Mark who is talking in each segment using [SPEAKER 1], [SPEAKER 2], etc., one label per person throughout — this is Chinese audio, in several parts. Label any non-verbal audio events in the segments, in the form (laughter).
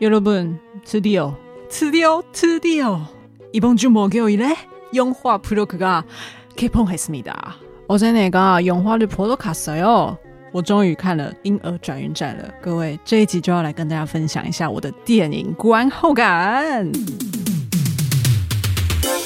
[SPEAKER 1] 여러분, 드디어, 드디어, 드디어 이번 주 목요일에 영화 프로그가 개봉했습니다. 어제 내가 영화를 보러 갔어요.我终于看了《婴儿转运站》了。各位，这一集就要来跟大家分享一下我的电影观后感。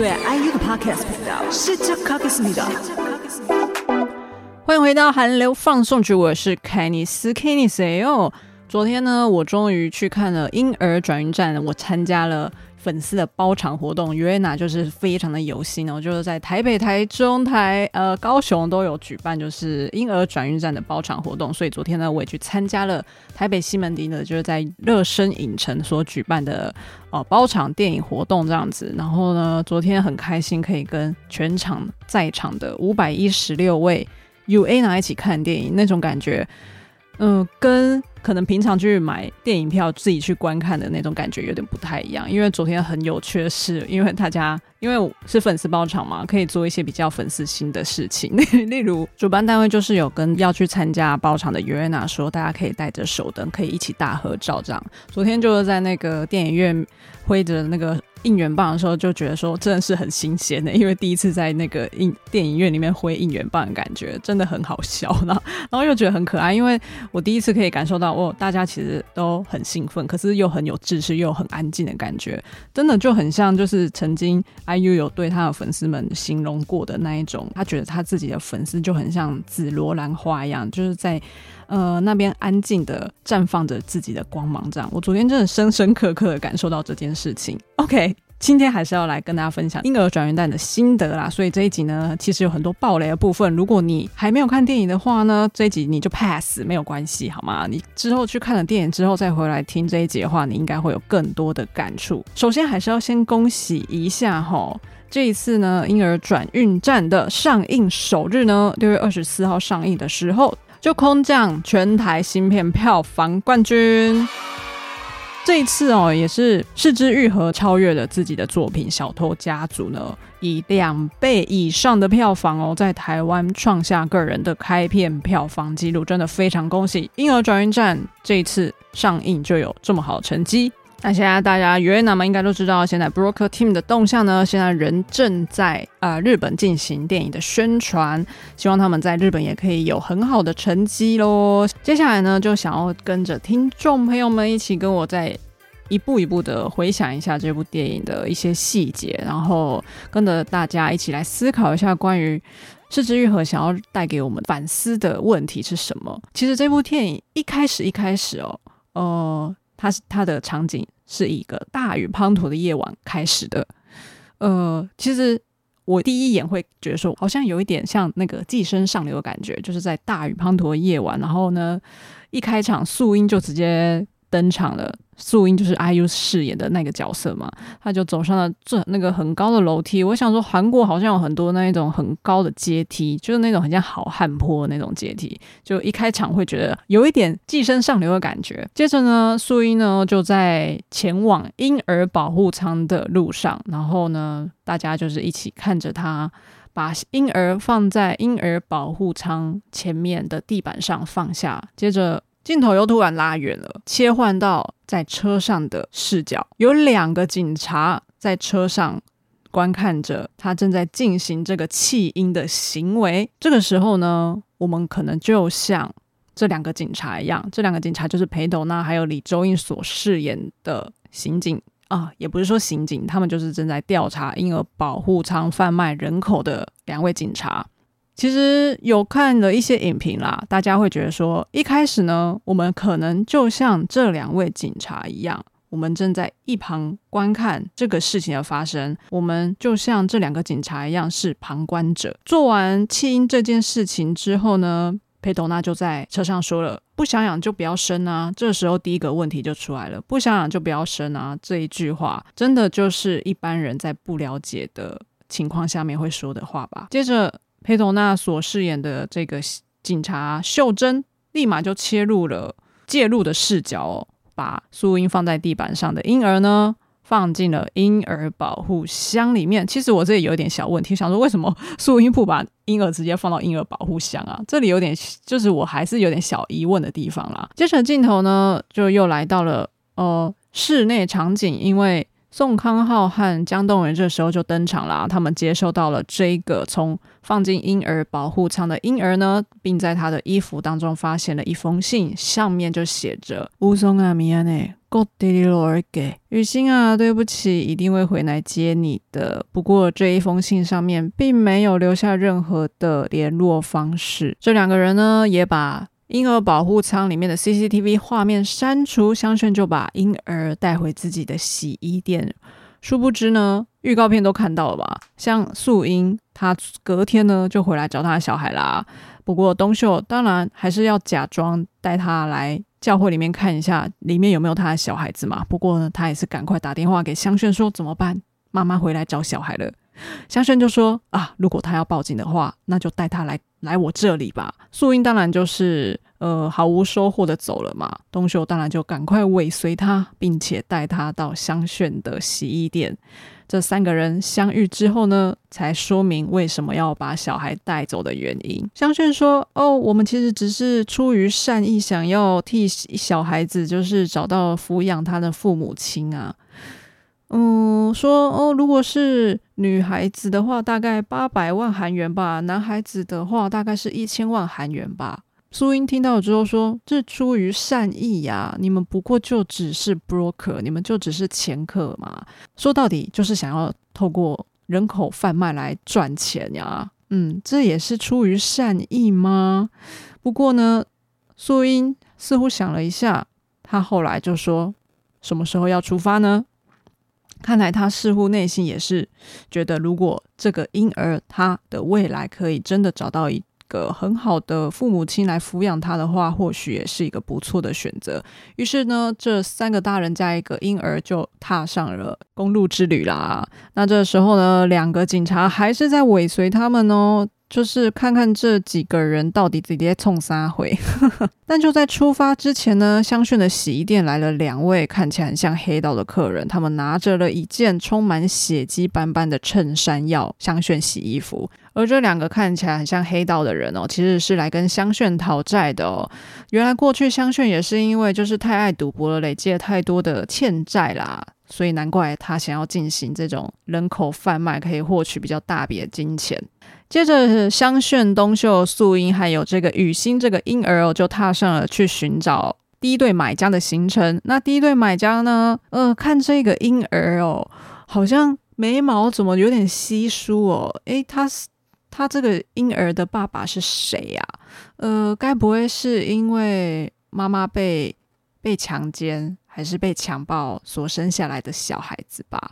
[SPEAKER 1] 对 IU 的 Podcast 频道，是这 Podcast 欢迎回到韩流放送局，我是凯尼斯，凯尼斯哟。昨天呢，我终于去看了《婴儿转运站》，我参加了。粉丝的包场活动，尤安娜就是非常的有心哦，就是在台北、台中、台呃高雄都有举办，就是婴儿转运站的包场活动。所以昨天呢，我也去参加了台北西门町的，就是在乐声影城所举办的呃包场电影活动这样子。然后呢，昨天很开心可以跟全场在场的五百一十六位 ua 娜一起看电影，那种感觉，嗯、跟。可能平常去买电影票自己去观看的那种感觉有点不太一样，因为昨天很有趣的是，因为大家因为是粉丝包场嘛，可以做一些比较粉丝心的事情，(laughs) 例如主办单位就是有跟要去参加包场的尤安娜说，大家可以带着手灯，可以一起大合照这样。昨天就是在那个电影院挥着那个。应援棒的时候就觉得说真的是很新鲜的，因为第一次在那个影电影院里面挥应援棒感觉真的很好笑，然 (laughs) 后然后又觉得很可爱，因为我第一次可以感受到哦，大家其实都很兴奋，可是又很有秩序又很安静的感觉，真的就很像就是曾经 IU 有对他的粉丝们形容过的那一种，他觉得他自己的粉丝就很像紫罗兰花一样，就是在。呃，那边安静的绽放着自己的光芒，这样，我昨天真的深深刻刻的感受到这件事情。OK，今天还是要来跟大家分享婴儿转运站的心得啦，所以这一集呢，其实有很多暴雷的部分。如果你还没有看电影的话呢，这一集你就 pass 没有关系，好吗？你之后去看了电影之后再回来听这一集的话，你应该会有更多的感触。首先还是要先恭喜一下齁，这一次呢，婴儿转运站的上映首日呢，六月二十四号上映的时候。就空降全台新片票房冠军，这一次哦，也是是枝裕和超越了自己的作品《小偷家族》呢，以两倍以上的票房哦，在台湾创下个人的开片票房纪录，真的非常恭喜《婴儿转运站》这一次上映就有这么好的成绩。那现在大家尤安娜们应该都知道，现在 Broker Team 的动向呢，现在人正在呃日本进行电影的宣传，希望他们在日本也可以有很好的成绩喽。接下来呢，就想要跟着听众朋友们一起跟我再一步一步的回想一下这部电影的一些细节，然后跟着大家一起来思考一下关于是之愈和想要带给我们反思的问题是什么。其实这部电影一开始一开始哦，呃。它是它的场景是一个大雨滂沱的夜晚开始的，呃，其实我第一眼会觉得说，好像有一点像那个《寄生上流》的感觉，就是在大雨滂沱的夜晚，然后呢，一开场素英就直接登场了。素英就是 IU 饰演的那个角色嘛，他就走上了这那个很高的楼梯。我想说，韩国好像有很多那一种很高的阶梯，就是那种很像好汉坡那种阶梯。就一开场会觉得有一点寄生上流的感觉。接着呢，素英呢就在前往婴儿保护舱的路上，然后呢，大家就是一起看着他把婴儿放在婴儿保护舱前面的地板上放下，接着。镜头又突然拉远了，切换到在车上的视角，有两个警察在车上观看着他正在进行这个弃婴的行为。这个时候呢，我们可能就像这两个警察一样，这两个警察就是裴斗娜还有李周应所饰演的刑警啊，也不是说刑警，他们就是正在调查婴儿保护舱贩卖人口的两位警察。其实有看了一些影评啦，大家会觉得说，一开始呢，我们可能就像这两位警察一样，我们正在一旁观看这个事情的发生，我们就像这两个警察一样是旁观者。做完弃婴这件事情之后呢，佩多娜就在车上说了：“不想养就不要生啊！”这时候第一个问题就出来了：“不想养就不要生啊！”这一句话真的就是一般人在不了解的情况下面会说的话吧？接着，裴斗娜所饰演的这个警察秀珍立马就切入了介入的视角哦，把素英放在地板上的婴儿呢，放进了婴儿保护箱里面。其实我这里有点小问题，想说为什么素英不把婴儿直接放到婴儿保护箱啊？这里有点，就是我还是有点小疑问的地方啦。接着镜头呢，就又来到了呃室内场景，因为。宋康昊和姜栋元这时候就登场啦，他们接收到了这个从放进婴儿保护舱的婴儿呢，并在他的衣服当中发现了一封信，上面就写着“武松啊，米安内，哥爹里罗尔给雨欣啊，对不起，一定会回来接你的。不过这一封信上面并没有留下任何的联络方式。这两个人呢，也把。婴儿保护舱里面的 CCTV 画面删除，香炫就把婴儿带回自己的洗衣店。殊不知呢，预告片都看到了吧？像素英，她隔天呢就回来找她的小孩啦。不过东秀当然还是要假装带她来教会里面看一下，里面有没有他的小孩子嘛。不过呢，他也是赶快打电话给香炫说怎么办？妈妈回来找小孩了。香炫就说啊，如果他要报警的话，那就带他来。来我这里吧，素英当然就是呃毫无收获的走了嘛。东秀当然就赶快尾随他，并且带他到香炫的洗衣店。这三个人相遇之后呢，才说明为什么要把小孩带走的原因。香炫说：“哦，我们其实只是出于善意，想要替小孩子就是找到抚养他的父母亲啊。”嗯，说哦，如果是女孩子的话，大概八百万韩元吧；男孩子的话，大概是一千万韩元吧。素英听到之后说：“这出于善意呀，你们不过就只是 broker，你们就只是掮客嘛。说到底就是想要透过人口贩卖来赚钱呀。嗯，这也是出于善意吗？不过呢，素英似乎想了一下，她后来就说：什么时候要出发呢？”看来他似乎内心也是觉得，如果这个婴儿他的未来可以真的找到一个很好的父母亲来抚养他的话，或许也是一个不错的选择。于是呢，这三个大人加一个婴儿就踏上了公路之旅啦。那这时候呢，两个警察还是在尾随他们哦。就是看看这几个人到底直接冲啥回，(laughs) 但就在出发之前呢，香炫的洗衣店来了两位看起来很像黑道的客人，他们拿着了一件充满血迹斑斑的衬衫要香炫洗衣服，而这两个看起来很像黑道的人哦，其实是来跟香炫讨债的哦。原来过去香炫也是因为就是太爱赌博了，累积了太多的欠债啦，所以难怪他想要进行这种人口贩卖，可以获取比较大笔的金钱。接着，香炫、东秀、素英还有这个雨欣这个婴儿哦，就踏上了去寻找第一对买家的行程。那第一对买家呢？呃，看这个婴儿哦，好像眉毛怎么有点稀疏哦？诶，他是他这个婴儿的爸爸是谁呀？呃，该不会是因为妈妈被被强奸还是被强暴所生下来的小孩子吧？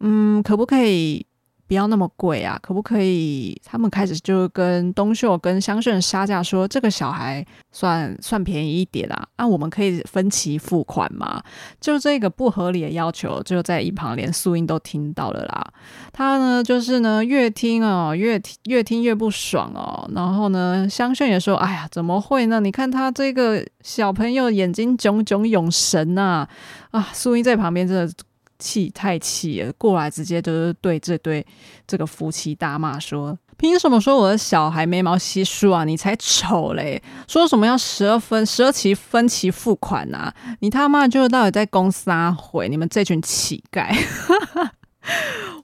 [SPEAKER 1] 嗯，可不可以？不要那么贵啊，可不可以？他们开始就跟东秀跟香炫杀价，说这个小孩算算便宜一点啊，那、我们可以分期付款吗？就这个不合理的要求，就在一旁连素英都听到了啦。他呢，就是呢，越听哦，越听越听越不爽哦。然后呢，香炫也说：“哎呀，怎么会呢？你看他这个小朋友眼睛炯炯有神呐！”啊，素英在旁边真的。气太气了，过来直接就是对这对这个夫妻大骂说：“凭什么说我的小孩眉毛稀疏啊？你才丑嘞！说什么要十二分十二期分期付款啊？你他妈就到底在公司啊？回你们这群乞丐！”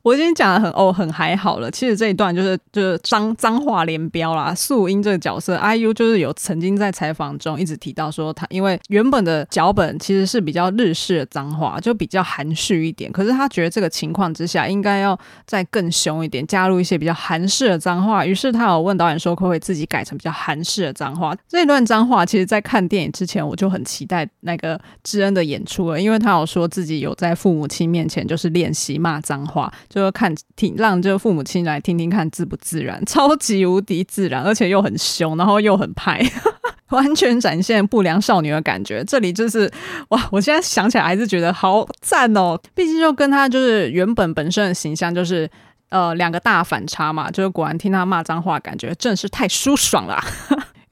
[SPEAKER 1] 我已经讲得很哦，很还好了。其实这一段就是就是脏脏话连飙啦。素英这个角色，IU 就是有曾经在采访中一直提到说，他因为原本的脚本其实是比较日式的脏话，就比较含蓄一点。可是他觉得这个情况之下应该要再更凶一点，加入一些比较韩式的脏话。于是他有问导演说，可不可以自己改成比较韩式的脏话？这一段脏话，其实在看电影之前我就很期待那个智恩的演出了，因为他有说自己有在父母亲面前就是练习骂脏话。就看听让这个父母亲来听听看自不自然，(laughs) 超级无敌自然，而且又很凶，然后又很派，(laughs) 完全展现不良少女的感觉。这里就是哇，我现在想起来还是觉得好赞哦。毕竟就跟他就是原本本身的形象就是呃两个大反差嘛，就是果然听他骂脏话，感觉真是太舒爽了。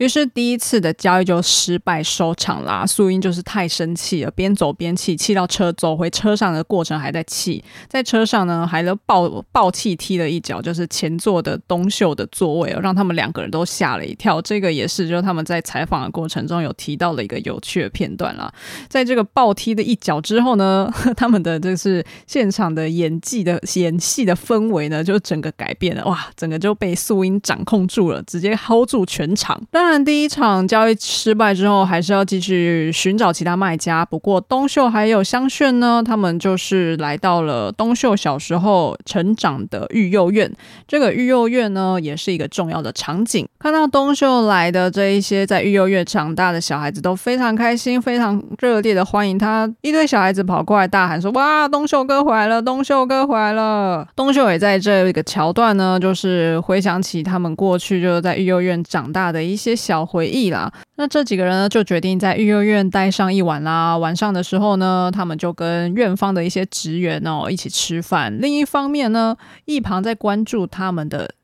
[SPEAKER 1] 于是第一次的交易就失败收场啦。素英就是太生气了，边走边气，气到车走回车上的过程还在气，在车上呢还都爆爆气踢了一脚，就是前座的东秀的座位哦，让他们两个人都吓了一跳。这个也是就是他们在采访的过程中有提到的一个有趣的片段啦。在这个爆踢的一脚之后呢，他们的就是现场的演技的演戏的氛围呢，就整个改变了，哇，整个就被素英掌控住了，直接 hold 住全场。当但第一场交易失败之后，还是要继续寻找其他卖家。不过东秀还有香炫呢，他们就是来到了东秀小时候成长的育幼院。这个育幼院呢，也是一个重要的场景。看到东秀来的这一些在育幼院长大的小孩子都非常开心，非常热烈的欢迎他。一堆小孩子跑过来大喊说：“哇，东秀哥回来了！东秀哥回来了！”东秀也在这个桥段呢，就是回想起他们过去就是在育幼院长大的一些。小回忆啦，那这几个人呢，就决定在育幼院待上一晚啦。晚上的时候呢，他们就跟院方的一些职员哦一起吃饭。另一方面呢，一旁在关注他们的。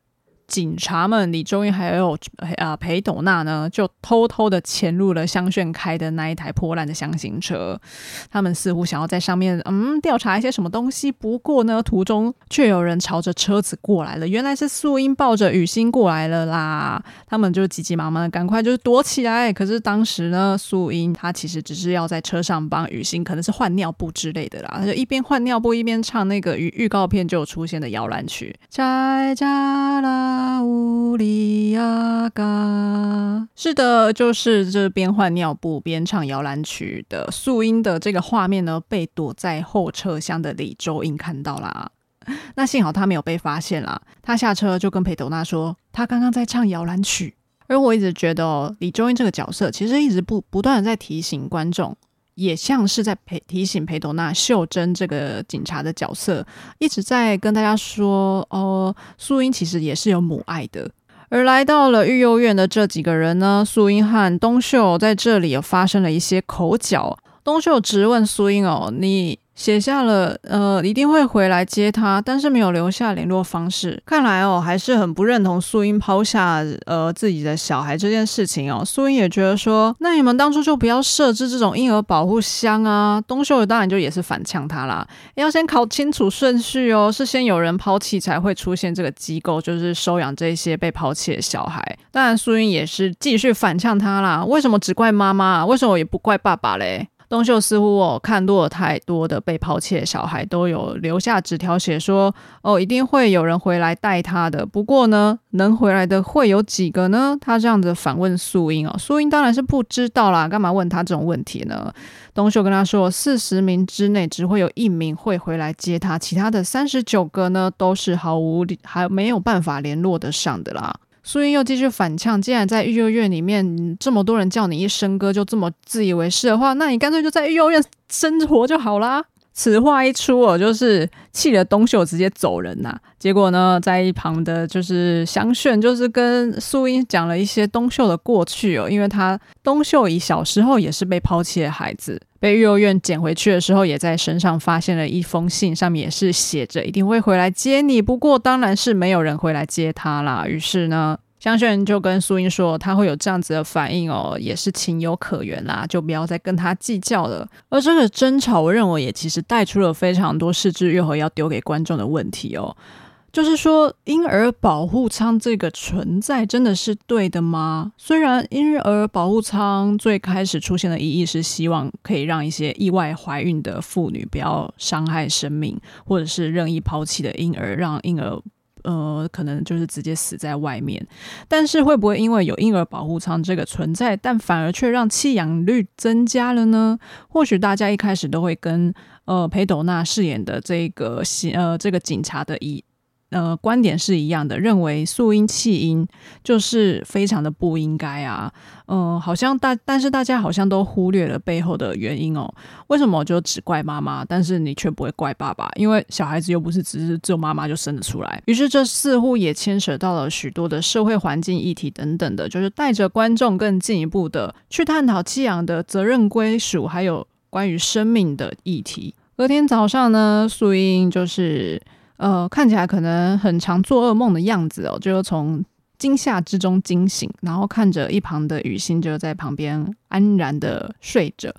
[SPEAKER 1] 警察们，李忠英还有啊裴斗娜呢，就偷偷的潜入了香炫开的那一台破烂的箱型车。他们似乎想要在上面嗯调查一些什么东西。不过呢，途中却有人朝着车子过来了。原来是素英抱着雨欣过来了啦。他们就急急忙忙的赶快就是躲起来。可是当时呢，素英她其实只是要在车上帮雨欣，可能是换尿布之类的啦。她就一边换尿布一边唱那个预预告片就出现的摇篮曲。在家啦。乌里亚嘎，是的，就是这边换尿布边唱摇篮曲的素英的这个画面呢，被躲在后车厢的李周英看到啦。(laughs) 那幸好他没有被发现啦，他下车就跟裴斗娜说，他刚刚在唱摇篮曲。而我一直觉得哦，李周英这个角色其实一直不不断的在提醒观众。也像是在陪提醒裴斗娜、秀珍这个警察的角色，一直在跟大家说：哦，素英其实也是有母爱的。而来到了育幼院的这几个人呢，素英和东秀在这里有发生了一些口角。东秀质问素英：哦，你？写下了，呃，一定会回来接他，但是没有留下联络方式。看来哦，还是很不认同素英抛下呃自己的小孩这件事情哦。素英也觉得说，那你们当初就不要设置这种婴儿保护箱啊。东秀当然就也是反呛他啦，要先搞清楚顺序哦，是先有人抛弃才会出现这个机构，就是收养这些被抛弃的小孩。当然，素英也是继续反呛他啦，为什么只怪妈妈？为什么也不怪爸爸嘞？东秀似乎哦看多了太多的被抛弃的小孩，都有留下纸条写说哦，一定会有人回来带他的。不过呢，能回来的会有几个呢？他这样子反问素英哦，素英当然是不知道啦，干嘛问他这种问题呢？东秀跟他说，四十名之内只会有一名会回来接他，其他的三十九个呢都是毫无还没有办法联络得上的啦。苏英又继续反呛，既然在育幼院里面这么多人叫你一声哥，就这么自以为是的话，那你干脆就在育幼院生活就好啦。此话一出，我就是气了东秀，直接走人呐。结果呢，在一旁的就是香炫，就是跟素英讲了一些东秀的过去哦，因为他东秀以小时候也是被抛弃的孩子。被育幼院捡回去的时候，也在身上发现了一封信，上面也是写着一定会回来接你。不过当然是没有人回来接他啦。于是呢，香炫就跟苏英说，他会有这样子的反应哦，也是情有可原啦，就不要再跟他计较了。而这个争吵，我认为也其实带出了非常多是枝裕和要丢给观众的问题哦。就是说，婴儿保护舱这个存在真的是对的吗？虽然婴儿保护舱最开始出现的意义是希望可以让一些意外怀孕的妇女不要伤害生命，或者是任意抛弃的婴儿，让婴儿呃可能就是直接死在外面。但是会不会因为有婴儿保护舱这个存在，但反而却让弃养率增加了呢？或许大家一开始都会跟呃裴斗娜饰演的这个呃这个警察的一。呃，观点是一样的，认为素英弃婴就是非常的不应该啊。嗯、好像大，但是大家好像都忽略了背后的原因哦。为什么就只怪妈妈，但是你却不会怪爸爸？因为小孩子又不是只是只有妈妈就生得出来。于是这似乎也牵扯到了许多的社会环境议题等等的，就是带着观众更进一步的去探讨弃养的责任归属，还有关于生命的议题。隔天早上呢，素英就是。呃，看起来可能很常做噩梦的样子哦，就从惊吓之中惊醒，然后看着一旁的雨欣就在旁边安然的睡着。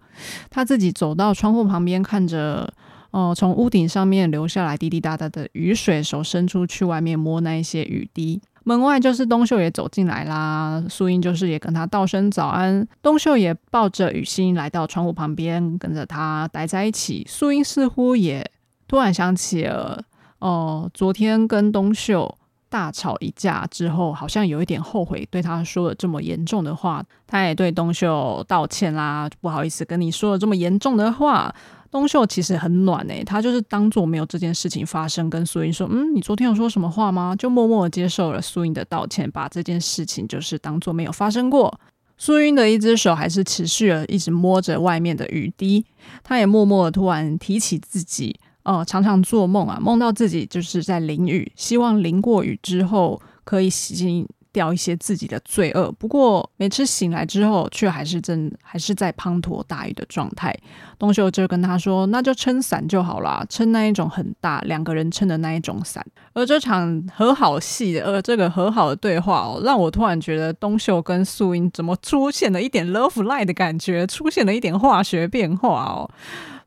[SPEAKER 1] 他自己走到窗户旁边，看着哦、呃，从屋顶上面流下来滴滴答答的雨水，手伸出去外面摸那一些雨滴。门外就是东秀也走进来啦，素英就是也跟他道声早安。东秀也抱着雨欣来到窗户旁边，跟着他待在一起。素英似乎也突然想起了。哦、昨天跟东秀大吵一架之后，好像有一点后悔对他说了这么严重的话。他也对东秀道歉啦，不好意思跟你说了这么严重的话。东秀其实很暖诶、他就是当做没有这件事情发生，跟苏英说：“嗯，你昨天有说什么话吗？”就默默的接受了苏英的道歉，把这件事情就是当做没有发生过。苏英的一只手还是持续了一直摸着外面的雨滴，他也默默的突然提起自己。哦，常常做梦啊，梦到自己就是在淋雨，希望淋过雨之后可以洗净掉一些自己的罪恶。不过每次醒来之后，却还是真还是在滂沱大雨的状态。东秀就跟他说：“那就撑伞就好啦，撑那一种很大两个人撑的那一种伞。”而这场和好戏的，呃，这个和好的对话哦，让我突然觉得东秀跟素英怎么出现了一点 love light 的感觉，出现了一点化学变化哦。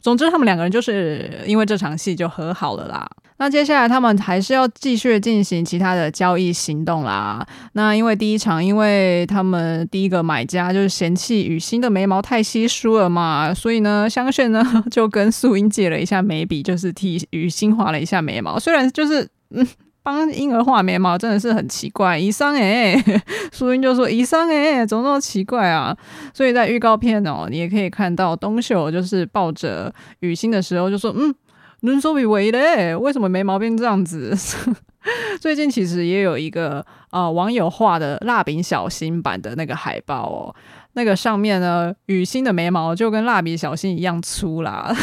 [SPEAKER 1] 总之，他们两个人就是因为这场戏就和好了啦。那接下来他们还是要继续进行其他的交易行动啦。那因为第一场，因为他们第一个买家就是嫌弃雨欣的眉毛太稀疏了嘛，所以呢，香炫呢 (laughs) 就跟素英借了一下眉笔，就是替雨欣画了一下眉毛。虽然就是嗯。帮婴儿画眉毛真的是很奇怪，医生哎，(laughs) 素英就说医生哎，怎么那么奇怪啊？所以在预告片哦，你也可以看到东秀就是抱着雨欣的时候就说，嗯，눈썹이 왜이래？为什么眉毛变这样子？(laughs) 最近其实也有一个啊、呃、网友画的蜡笔小新版的那个海报哦，那个上面呢，雨欣的眉毛就跟蜡笔小新一样粗啦，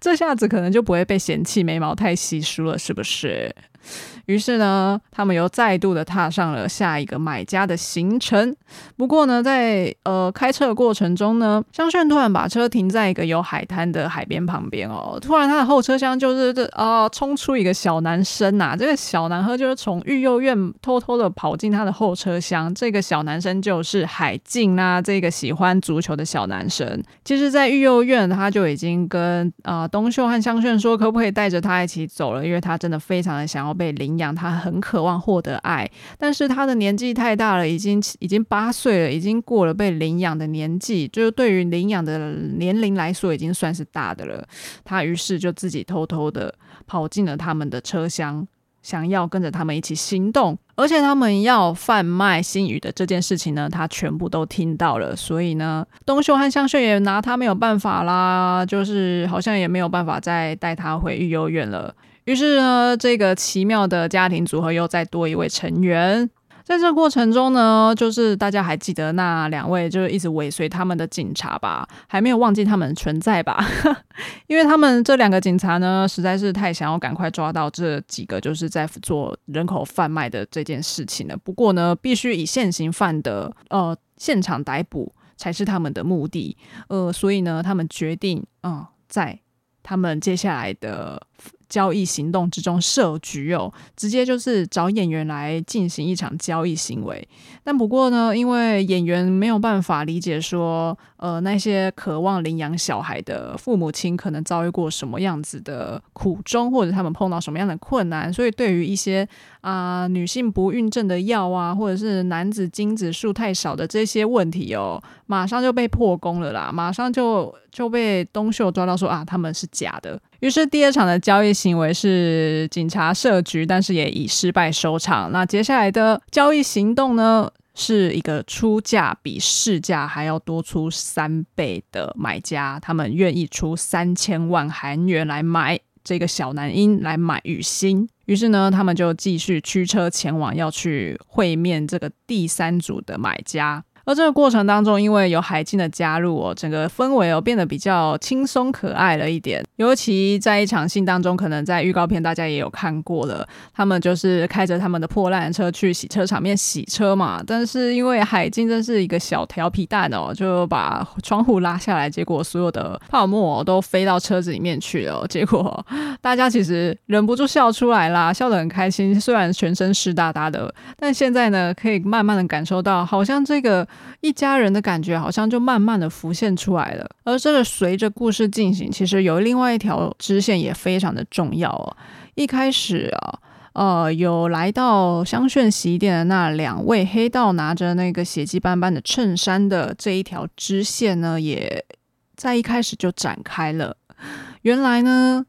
[SPEAKER 1] 这下子可能就不会被嫌弃眉毛太稀疏了，是不是？于是呢，他们又再度的踏上了下一个买家的行程。不过呢，在呃开车的过程中呢，香炫突然把车停在一个有海滩的海边旁边哦。突然，他的后车厢就是这啊，冲出一个小男生呐、这个小男孩就是从育幼院偷偷的跑进他的后车厢。这个小男生就是海静啊，这个喜欢足球的小男生。其实，在育幼院，他就已经跟啊、东秀和香炫说，可不可以带着他一起走了，因为他真的非常的想要被领养，他很渴望获得爱，但是他的年纪太大了，已经已经八岁了，已经过了被领养的年纪，就是对于领养的年龄来说，已经算是大的了。他于是就自己偷偷的跑进了他们的车厢，想要跟着他们一起行动。而且他们要贩卖新宇的这件事情呢，他全部都听到了。所以呢，东秀和香炫也拿他没有办法啦，就是好像也没有办法再带他回育幼院了。于是呢，这个奇妙的家庭组合又再多一位成员。在这过程中呢，就是大家还记得那两位就是一直尾随他们的警察吧？还没有忘记他们存在吧？(laughs) 因为他们这两个警察呢，实在是太想要赶快抓到这几个就是在做人口贩卖的这件事情了。不过呢，必须以现行犯的呃现场逮捕才是他们的目的。呃，所以呢，他们决定嗯、在他们接下来的。交易行动之中设局哦，直接就是找演员来进行一场交易行为。但不过呢，因为演员没有办法理解说，呃，那些渴望领养小孩的父母亲可能遭遇过什么样子的苦衷，或者他们碰到什么样的困难，所以对于一些啊、女性不孕症的药啊，或者是男子精子数太少的这些问题哦，马上就被破功了啦，马上就就被东秀抓到说啊，他们是假的。于是第二场的交易行为是警察设局，但是也以失败收场。那接下来的交易行动呢，是一个出价比市价还要多出三倍的买家，他们愿意出三千万韩元来买这个小男婴，来买雨欣。于是呢，他们就继续驱车前往，要去会面这个第三组的买家。而这个过程当中，因为有海静的加入哦，整个氛围哦变得比较轻松可爱了一点。尤其在一场戏当中，可能在预告片大家也有看过了，他们就是开着他们的破烂车去洗车场面洗车嘛。但是因为海静真是一个小调皮蛋哦，就把窗户拉下来，结果所有的泡沫都飞到车子里面去了。结果大家其实忍不住笑出来啦，笑得很开心。虽然全身湿哒哒的，但现在呢，可以慢慢的感受到，好像这个。一家人的感觉好像就慢慢的浮现出来了，而这个随着故事进行，其实有另外一条支线也非常的重要哦。一开始啊，呃，有来到香炫洗衣店的那两位黑道拿着那个血迹斑斑的衬衫的这一条支线呢，也在一开始就展开了。原来呢，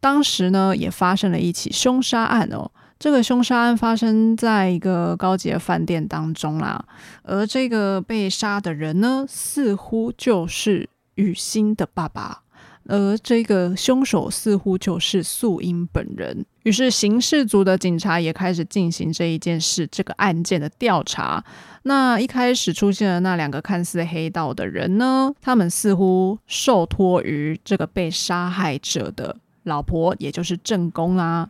[SPEAKER 1] 当时呢也发生了一起凶杀案哦。这个凶杀案发生在一个高级的饭店当中啦，而这个被杀的人呢，似乎就是雨欣的爸爸，而这个凶手似乎就是素英本人。于是刑事组的警察也开始进行这一件事、这个案件的调查。那一开始出现的那两个看似黑道的人呢，他们似乎受托于这个被杀害者的老婆，也就是正宫啊。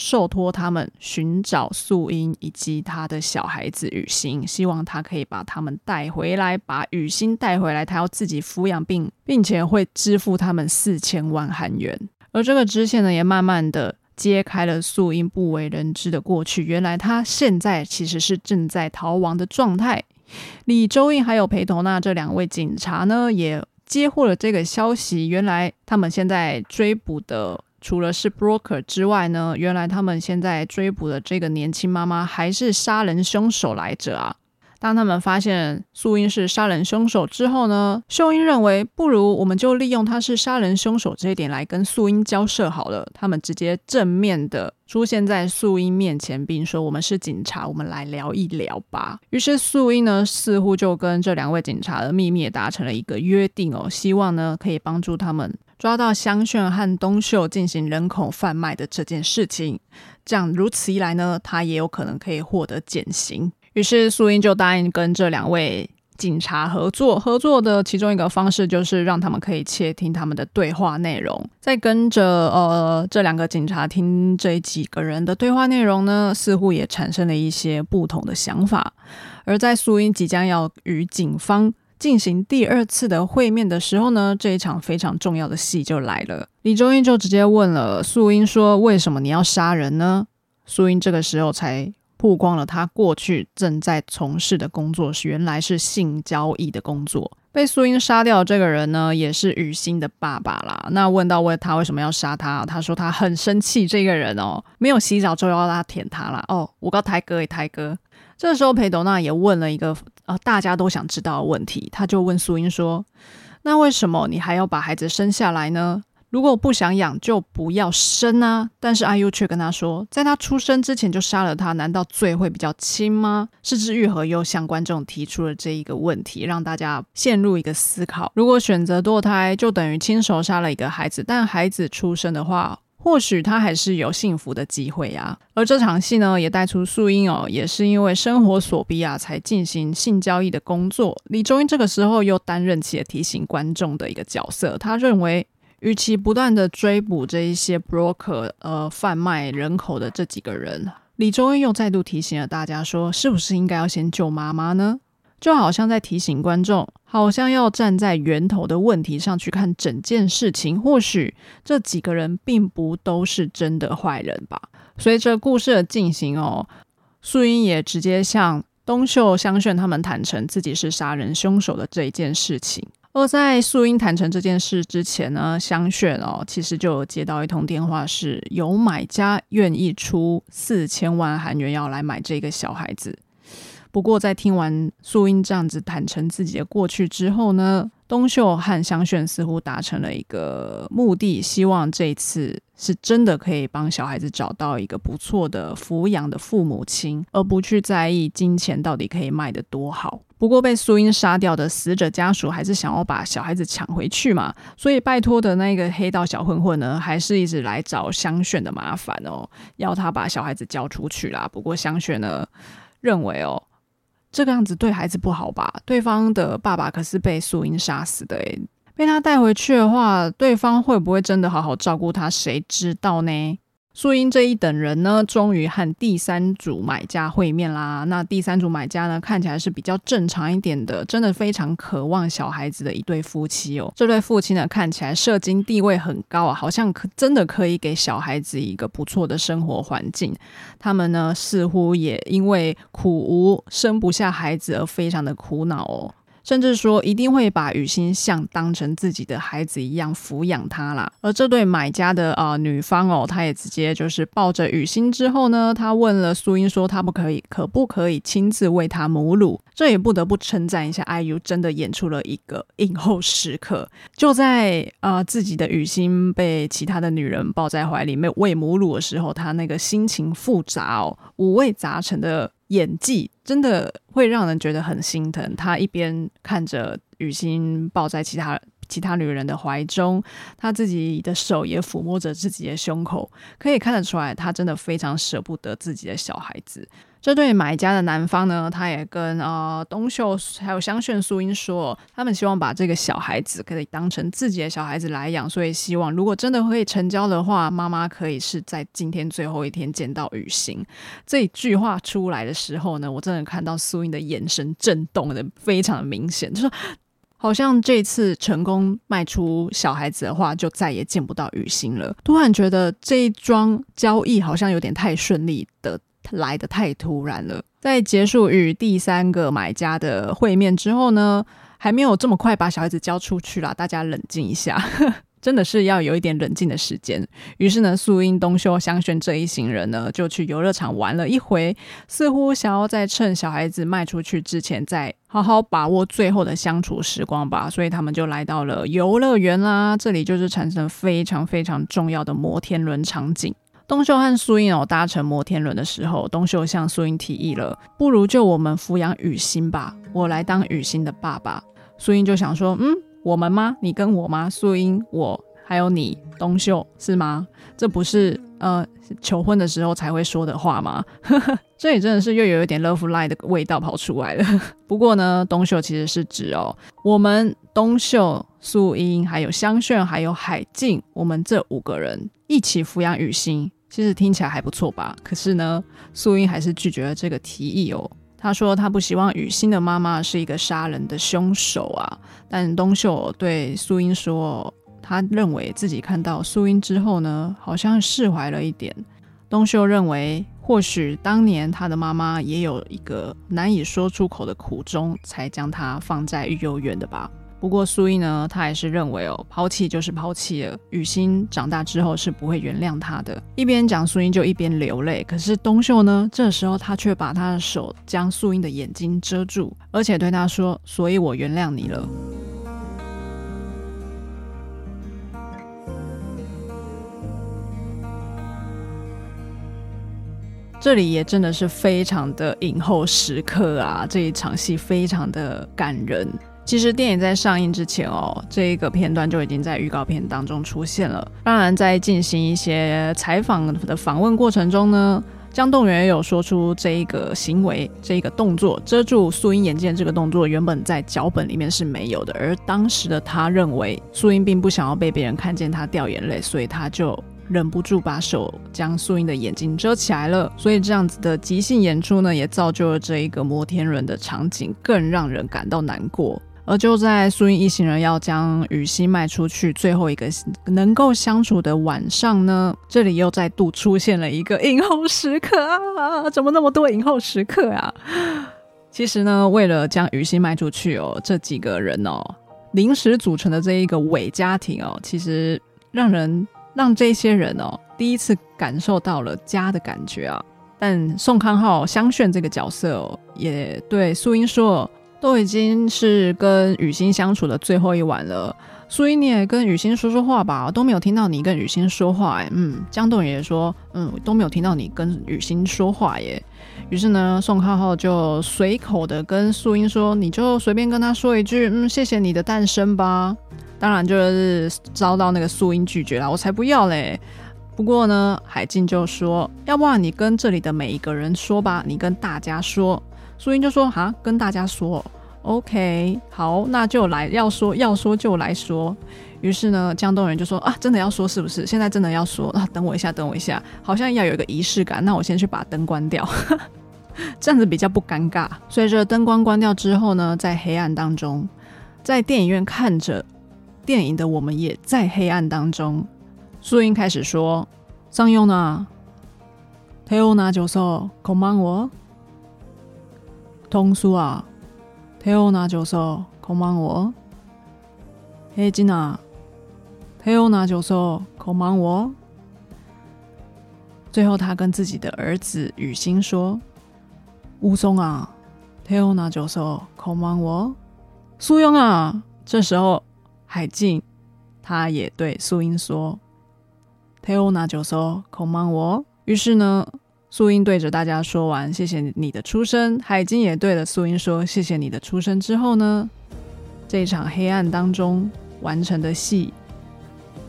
[SPEAKER 1] 受托他们寻找素英以及他的小孩子雨欣，希望他可以把他们带回来，把雨欣带回来，他要自己抚养并并且会支付他们四千万韩元。而这个支线呢，也慢慢的揭开了素英不为人知的过去。原来他现在其实是正在逃亡的状态。李周映还有裴斗娜这两位警察呢，也接获了这个消息。原来他们现在追捕的。除了是 broker 之外呢，原来他们现在追捕的这个年轻妈妈还是杀人凶手来着啊！当他们发现素英是杀人凶手之后呢，秀英认为不如我们就利用他是杀人凶手这一点来跟素英交涉好了。他们直接正面的出现在素英面前，并说：“我们是警察，我们来聊一聊吧。”于是素英呢，似乎就跟这两位警察的秘密也达成了一个约定哦，希望呢可以帮助他们。抓到香炫和东秀进行人口贩卖的这件事情，这样如此一来呢，他也有可能可以获得减刑。于是素英就答应跟这两位警察合作，合作的其中一个方式就是让他们可以窃听他们的对话内容。在跟着呃这两个警察听这几个人的对话内容呢，似乎也产生了一些不同的想法。而在素英即将要与警方进行第二次的会面的时候呢，这一场非常重要的戏就来了。李周英就直接问了素英说：“为什么你要杀人呢？”素英这个时候才曝光了她过去正在从事的工作是原来是性交易的工作。被素英杀掉的这个人呢，也是雨欣的爸爸啦。那问到问他为什么要杀他，他说他很生气，这个人哦没有洗澡就要他舔他啦。哦，我告台哥，台哥。这时候裴斗娜也问了一个。呃，大家都想知道的问题，他就问素英说：“那为什么你还要把孩子生下来呢？如果不想养，就不要生啊！”但是阿 U 却跟他说：“在他出生之前就杀了他，难道罪会比较轻吗？”是枝裕和又向观众提出了这一个问题，让大家陷入一个思考：如果选择堕胎，就等于亲手杀了一个孩子，但孩子出生的话。或许他还是有幸福的机会呀。而这场戏呢，也带出素英哦，也是因为生活所逼啊，才进行性交易的工作。李周英这个时候又担任起了提醒观众的一个角色。他认为，与其不断的追捕这一些 broker，呃，贩卖人口的这几个人，李周英又再度提醒了大家说，是不是应该要先救妈妈呢？就好像在提醒观众，好像要站在源头的问题上去看整件事情。或许这几个人并不都是真的坏人吧。随着故事的进行哦，素英也直接向东秀、香炫他们坦诚自己是杀人凶手的这一件事情。而在素英坦诚这件事之前呢，香炫哦其实就接到一通电话，是有买家愿意出四千万韩元要来买这个小孩子。不过在听完素英这样子坦诚自己的过去之后呢，东秀和香炫似乎达成了一个目的，希望这一次是真的可以帮小孩子找到一个不错的抚养的父母亲，而不去在意金钱到底可以卖得多好。不过被素英杀掉的死者家属还是想要把小孩子抢回去嘛，所以拜托的那个黑道小混混呢，还是一直来找香炫的麻烦哦，要他把小孩子交出去啦。不过香炫呢，认为哦。这个样子对孩子不好吧？对方的爸爸可是被素英杀死的诶，被他带回去的话，对方会不会真的好好照顾他？谁知道呢？素英这一等人呢，终于和第三组买家会面啦。那第三组买家呢，看起来是比较正常一点的，真的非常渴望小孩子的一对夫妻哦。这对夫妻呢，看起来社经地位很高啊，好像可真的可以给小孩子一个不错的生活环境。他们呢，似乎也因为苦无生不下孩子而非常的苦恼哦。甚至说一定会把雨欣像当成自己的孩子一样抚养他啦。而这对买家的、呃、女方哦，她也直接就是抱着雨欣之后呢，她问了苏英说，她不可以，可不可以亲自喂她母乳？这也不得不称赞一下 IU，真的演出了一个影后时刻。就在啊、自己的雨欣被其他的女人抱在怀里没有喂母乳的时候，她那个心情复杂哦，五味杂陈的。演技真的会让人觉得很心疼。他一边看着雨欣抱在其他其他女人的怀中，他自己的手也抚摸着自己的胸口，可以看得出来，他真的非常舍不得自己的小孩子。这对买家的男方呢，他也跟呃东秀还有香炫素英说，他们希望把这个小孩子可以当成自己的小孩子来养，所以希望如果真的可以成交的话，妈妈可以是在今天最后一天见到雨欣。这一句话出来的时候呢，我真的看到素英的眼神震动的非常的明显，就是好像这次成功卖出小孩子的话，就再也见不到雨欣了。突然觉得这一桩交易好像有点太顺利的。来的太突然了。在结束与第三个买家的会面之后呢，还没有这么快把小孩子交出去啦。大家冷静一下，真的是要有一点冷静的时间。于是呢，素英、东秀、香炫这一行人呢，就去游乐场玩了一回，似乎想要在趁小孩子卖出去之前，再好好把握最后的相处时光吧。所以他们就来到了游乐园啦，这里就是产生非常非常重要的摩天轮场景。东秀和素英哦搭乘摩天轮的时候，东秀向素英提议了，不如就我们抚养雨欣吧，我来当雨欣的爸爸。素英就想说，嗯，我们吗？你跟我吗？素英，我还有你，东秀是吗？这不是呃求婚的时候才会说的话吗？(laughs) 这里真的是又有一点 love line 的味道跑出来了。(laughs) 不过呢，东秀其实是指哦，我们东秀、素英还有香炫还有海静，我们这五个人一起抚养雨欣。其实听起来还不错吧？可是呢，素英还是拒绝了这个提议哦。他说他不希望雨欣的妈妈是一个杀人的凶手啊。但东秀对素英说，他认为自己看到素英之后呢，好像释怀了一点。东秀认为，或许当年他的妈妈也有一个难以说出口的苦衷，才将她放在育幼院的吧。不过素英呢，她还是认为哦，抛弃就是抛弃了。雨欣长大之后是不会原谅她的。一边讲素英就一边流泪。可是东秀呢，这时候他却把他的手将素英的眼睛遮住，而且对他说：“所以我原谅你了。”这里也真的是非常的影后时刻啊！这一场戏非常的感人。其实电影在上映之前哦，这一个片段就已经在预告片当中出现了。当然，在进行一些采访的访问过程中呢，姜栋元也有说出这一个行为、这一个动作遮住素英眼睛这个动作，原本在脚本里面是没有的。而当时的他认为素英并不想要被别人看见他掉眼泪，所以他就忍不住把手将素英的眼睛遮起来了。所以这样子的即兴演出呢，也造就了这一个摩天轮的场景更让人感到难过。而就在素英一行人要将雨欣卖出去最后一个能够相处的晚上呢，这里又再度出现了一个影后时刻啊！怎么那么多影后时刻啊？其实呢，为了将雨欣卖出去哦，这几个人哦，临时组成的这一个伪家庭哦，其实让人让这些人哦，第一次感受到了家的感觉啊。但宋康昊、香炫这个角色哦，也对素英说，都已经是跟雨欣相处的最后一晚了。素英，你也跟雨欣说说话吧，都没有听到你跟雨欣说话。哎，嗯，江栋也说，嗯，都没有听到你跟雨欣说话耶。于是呢，宋浩浩就随口的跟素英说：“你就随便跟他说一句，嗯，谢谢你的诞生吧。”当然就是遭到那个素英拒绝了，我才不要嘞。不过呢，海静就说：“要不然你跟这里的每一个人说吧，你跟大家说。”素英就说：“哈，跟大家说。” OK，好，那就来，要说要说就来说。于是呢，江东人就说啊，真的要说是不是？现在真的要说啊？等我一下，等我一下，好像要有一个仪式感。那我先去把灯关掉，这样子比较不尴尬。随着灯光关掉之后呢，在黑暗当中，在电影院看着电影的我们也在黑暗当中。素英开始说：“上用呢，태어나줘서고마워， 동수아。” 태어나줘서고마워，혜진아태어나줘서고마워。最后，他跟自己的儿子雨欣说：“乌松啊，태어나줘서고마워。”素英啊，这时候海静他也对素英说：“태어나줘서고마워。”于是呢。 素英对着大家说完“谢谢你的出生”，海金也对了素英说“谢谢你的出生”之后呢，这场黑暗当中完成的戏，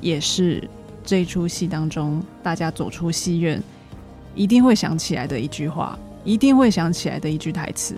[SPEAKER 1] 也是这出戏当中大家走出戏院一定会想起来的一句话，一定会想起来的一句台词。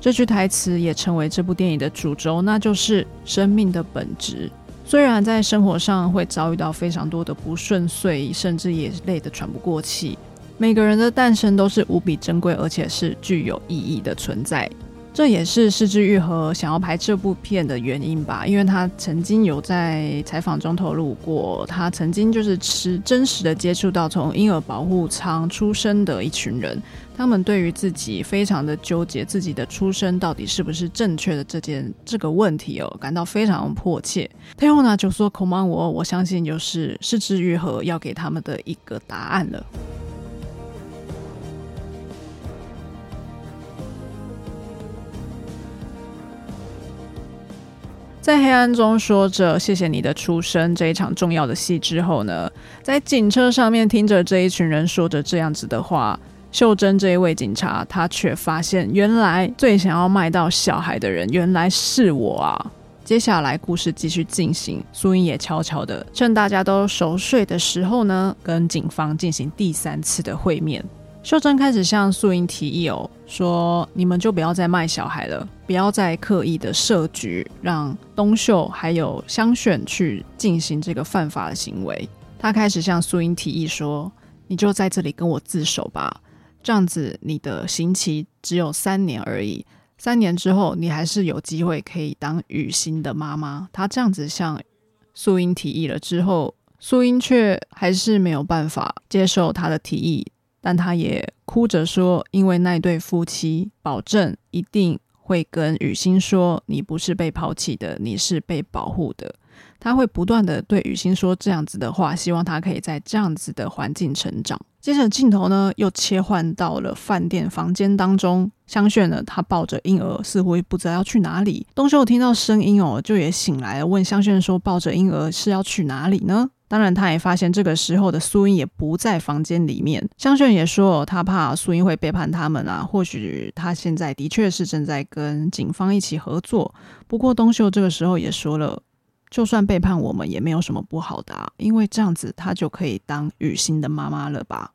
[SPEAKER 1] 这句台词也成为这部电影的主轴，那就是生命的本质。虽然在生活上会遭遇到非常多的不顺遂，甚至也累得喘不过气。每个人的诞生都是无比珍贵，而且是具有意义的存在。这也是是枝裕和想要拍这部片的原因吧，因为他曾经有在采访中透露过，他曾经就是吃真实的接触到从婴儿保护舱出生的一群人，他们对于自己非常的纠结，自己的出生到底是不是正确的这件这个问题哦，感到非常迫切。最后呢，就说恐怕我我相信就是是枝裕和要给他们的一个答案了。在黑暗中说着“谢谢你的出生”这一场重要的戏之后呢，在警车上面听着这一群人说着这样子的话，秀珍这一位警察，他却发现原来最想要卖到小孩的人原来是我啊！接下来故事继续进行，素英也悄悄的趁大家都熟睡的时候呢，跟警方进行第三次的会面。秀珍开始向素英提议哦，说你们就不要再卖小孩了，不要再刻意的设局，让东秀还有香炫去进行这个犯法的行为。他开始向素英提议说，你就在这里跟我自首吧，这样子你的刑期只有三年而已，三年之后你还是有机会可以当雨欣的妈妈。他这样子向素英提议了之后，素英却还是没有办法接受他的提议。但他也哭着说：“因为那对夫妻保证一定会跟雨欣说，你不是被抛弃的，你是被保护的。他会不断地对雨欣说这样子的话，希望他可以在这样子的环境成长。”接着镜头呢，又切换到了饭店房间当中，香炫呢，他抱着婴儿，似乎不知道要去哪里。东秀听到声音哦，就也醒来了，问香炫说：“抱着婴儿是要去哪里呢？”当然，他也发现这个时候的素英也不在房间里面。香炫也说，他怕素英会背叛他们啊。或许他现在的确是正在跟警方一起合作。不过东秀这个时候也说了，就算背叛我们也没有什么不好的啊，因为这样子他就可以当雨欣的妈妈了吧？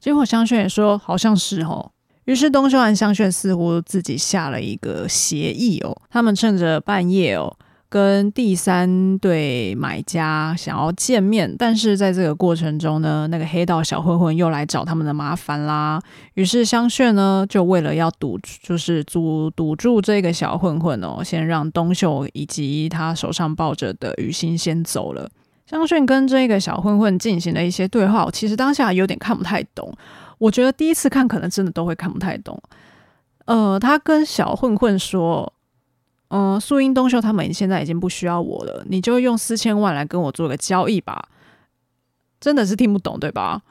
[SPEAKER 1] 结果香炫也说，好像是哦。于是东秀和香炫似乎自己下了一个协议哦，他们趁着半夜哦。跟第三对买家想要见面，但是在这个过程中呢，那个黑道小混混又来找他们的麻烦啦。于是香炫呢，就为了要堵，就是堵堵住这个小混混哦，先让东秀以及他手上抱着的雨欣先走了。香炫跟这个小混混进行了一些对话，其实当下有点看不太懂。我觉得第一次看可能真的都会看不太懂。呃，他跟小混混说。嗯，素英、东秀他们现在已经不需要我了，你就用四千万来跟我做个交易吧。真的是听不懂，对吧？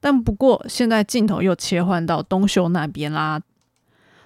[SPEAKER 1] 但不过现在镜头又切换到东秀那边啦。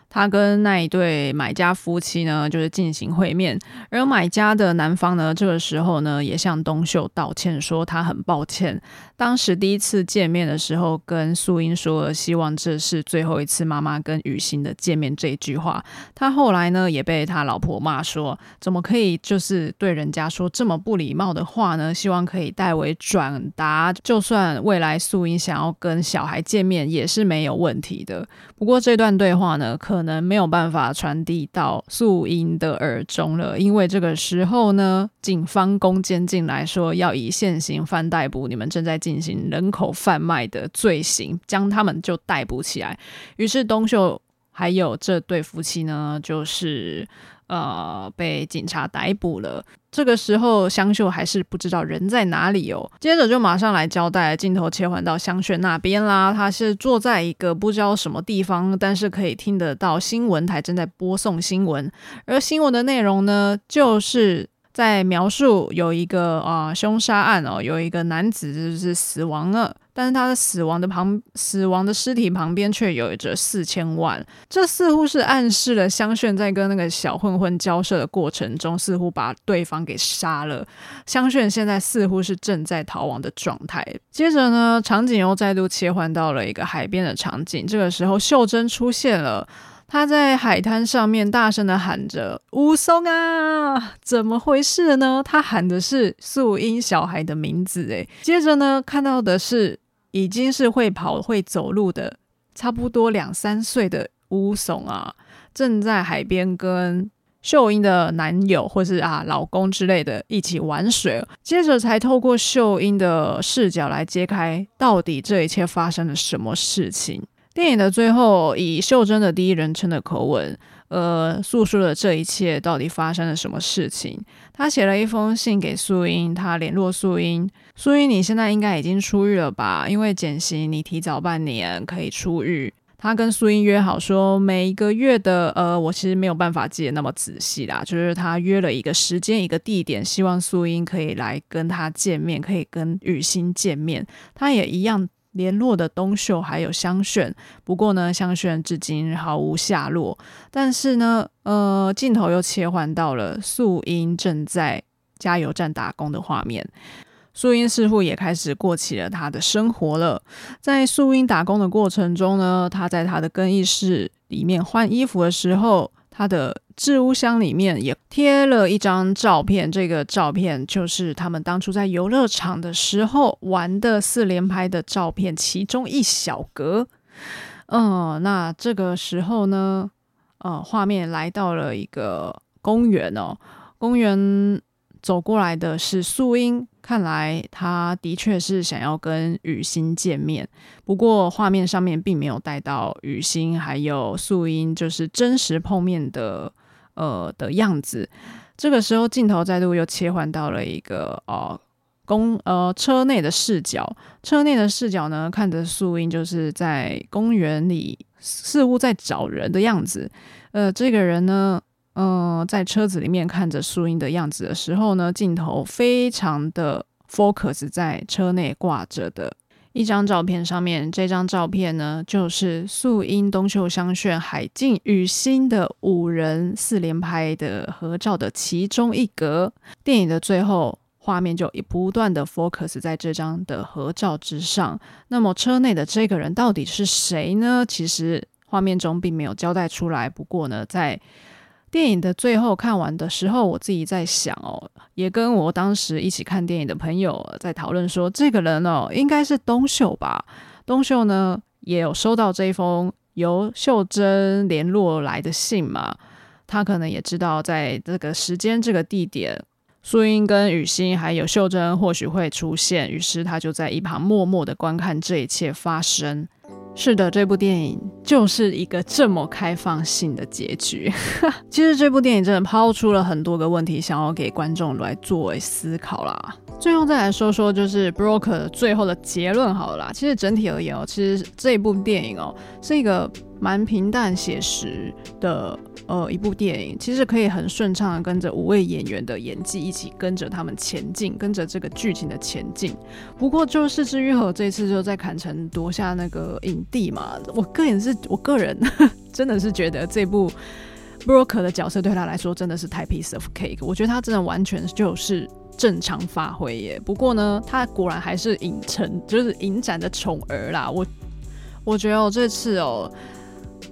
[SPEAKER 1] 他跟那一对买家夫妻呢，就是进行会面，而买家的男方呢，这个时候呢，也向东秀道歉，说他很抱歉，当时第一次见面的时候，跟素英说希望这是最后一次妈妈跟雨欣的见面这一句话。他后来呢，也被他老婆骂说，怎么可以就是对人家说这么不礼貌的话呢？希望可以代为转达，就算未来素英想要跟小孩见面，也是没有问题的。不过这段对话呢，可可能没有办法传递到素英的耳中了，因为这个时候呢，警方攻坚进来说要以现行犯逮捕你们正在进行人口贩卖的罪行，将他们就逮捕起来。于是东秀还有这对夫妻呢，就是。呃，被警察逮捕了。这个时候，香秀还是不知道人在哪里哦。接着就马上来交代，镜头切换到香炫那边啦。他是坐在一个不知道什么地方，但是可以听得到新闻台正在播送新闻。而新闻的内容呢，就是在描述有一个啊、凶杀案哦，有一个男子就是死亡了。但是他的死亡的旁死亡的尸体旁边却有着四千万，这似乎是暗示了香炫在跟那个小混混交涉的过程中，似乎把对方给杀了。香炫现在似乎是正在逃亡的状态。接着呢，场景又再度切换到了一个海边的场景，这个时候秀珍出现了。他在海滩上面大声的喊着：“武松啊，怎么回事呢？”他喊的是素英小孩的名字。诶，接着呢，看到的是。已经是会跑会走路的，差不多两三岁的武松啊，正在海边跟秀英的男友或是啊老公之类的一起玩水。接着才透过秀英的视角来揭开到底这一切发生了什么事情。电影的最后，以秀珍的第一人称的口吻。呃，诉说了这一切到底发生了什么事情。他写了一封信给素英，他联络素英。素英，你现在应该已经出狱了吧？因为减刑，你提早半年可以出狱。他跟素英约好说，每一个月的呃，我其实没有办法记得那么仔细啦，就是他约了一个时间、一个地点，希望素英可以来跟他见面，可以跟雨欣见面。他也一样。联络的东秀还有香炫，不过呢，香炫至今毫无下落。但是呢，呃，镜头又切换到了素英正在加油站打工的画面。素英似乎也开始过起了她的生活了。在素英打工的过程中呢，她在她的更衣室里面换衣服的时候，他的置物箱里面也贴了一张照片，这个照片就是他们当初在游乐场的时候玩的四连拍的照片，其中一小格。嗯，那这个时候呢，呃，画面来到了一个公园哦，公园走过来的是素英。看来他的确是想要跟雨欣见面，不过画面上面并没有带到雨欣还有素英就是真实碰面的呃的样子。这个时候镜头再度又切换到了一个呃公呃车内的视角，车内的视角呢，看着素英就是在公园里似乎在找人的样子，呃，这个人呢。嗯、在车子里面看着素英的样子的时候呢，镜头非常的 focus 在车内挂着的一张照片上面。这张照片呢，就是素英、东秀、香炫、海静、雨欣的五人四连拍的合照的其中一格。电影的最后，画面就不断的 focus 在这张的合照之上。那么车内的这个人到底是谁呢？其实画面中并没有交代出来。不过呢，在电影的最后看完的时候，我自己在想哦，也跟我当时一起看电影的朋友在讨论说，这个人哦，应该是东秀吧？东秀呢，也有收到这一封由秀珍联络来的信嘛，他可能也知道在这个时间、这个地点，素英跟雨欣还有秀珍或许会出现，于是他就在一旁默默的观看这一切发生。是的，这部电影就是一个这么开放性的结局。(laughs) 其实这部电影真的抛出了很多个问题，想要给观众来作为思考啦。最后再来说说，就是 Broker 最后的结论好了啦。其实整体而言哦，其实这部电影哦是一个蛮平淡写实的呃一部电影，其实可以很顺畅的跟着五位演员的演技一起跟着他们前进，跟着这个剧情的前进。不过就是是枝裕和这次就在坎城夺下那个影帝嘛，我个人是我个人真的是觉得这部 Broker 的角色对他来说真的是太 piece of cake，我觉得他真的完全就是正常发挥耶。不过呢，他果然还是影城就是影展的宠儿啦。我我觉得我这次哦。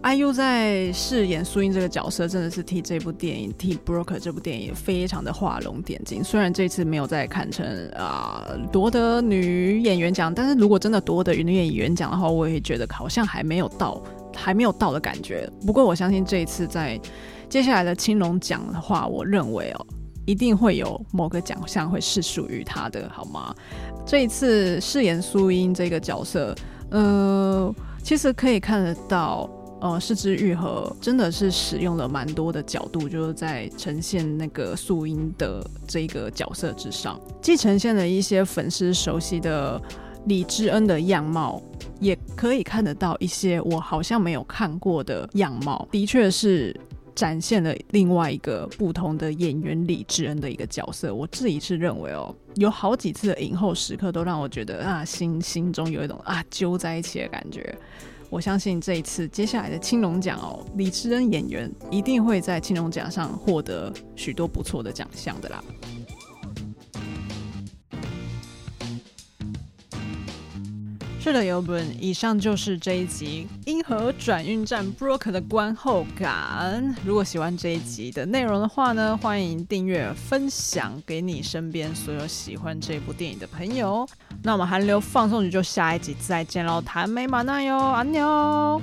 [SPEAKER 1] IU 在饰演苏英这个角色，真的是替这部电影，替《Broker》这部电影非常的画龙点睛。虽然这次没有再看成啊夺得女演员奖，但是如果真的夺得女演员奖的话，我也觉得好像还没有到，还没有到的感觉。不过我相信这一次在接下来的青龙奖的话，我认为哦，一定会有某个奖项会是属于他的，好吗？这一次饰演苏英这个角色，呃，其实可以看得到。呃，是之愈合真的是使用了蛮多的角度，就是在呈现那个素英的这个角色之上，既呈现了一些粉丝熟悉的李智恩的样貌，也可以看得到一些我好像没有看过的样貌，的确是展现了另外一个不同的演员李智恩的一个角色。我自己是认为哦，有好几次的影后时刻都让我觉得啊，心心中有一种啊揪在一起的感觉。我相信这一次接下来的青龙奖哦，李智恩演员一定会在青龙奖上获得许多不错的奖项的啦。是的，友本，以上就是这一集《樱和转运站》Broker 的观后感。如果喜欢这一集的内容的话呢，欢迎订阅、分享给你身边所有喜欢这部电影的朋友。那我们韩流放送局就下一集再见喽，谈美马奈哟，安妞。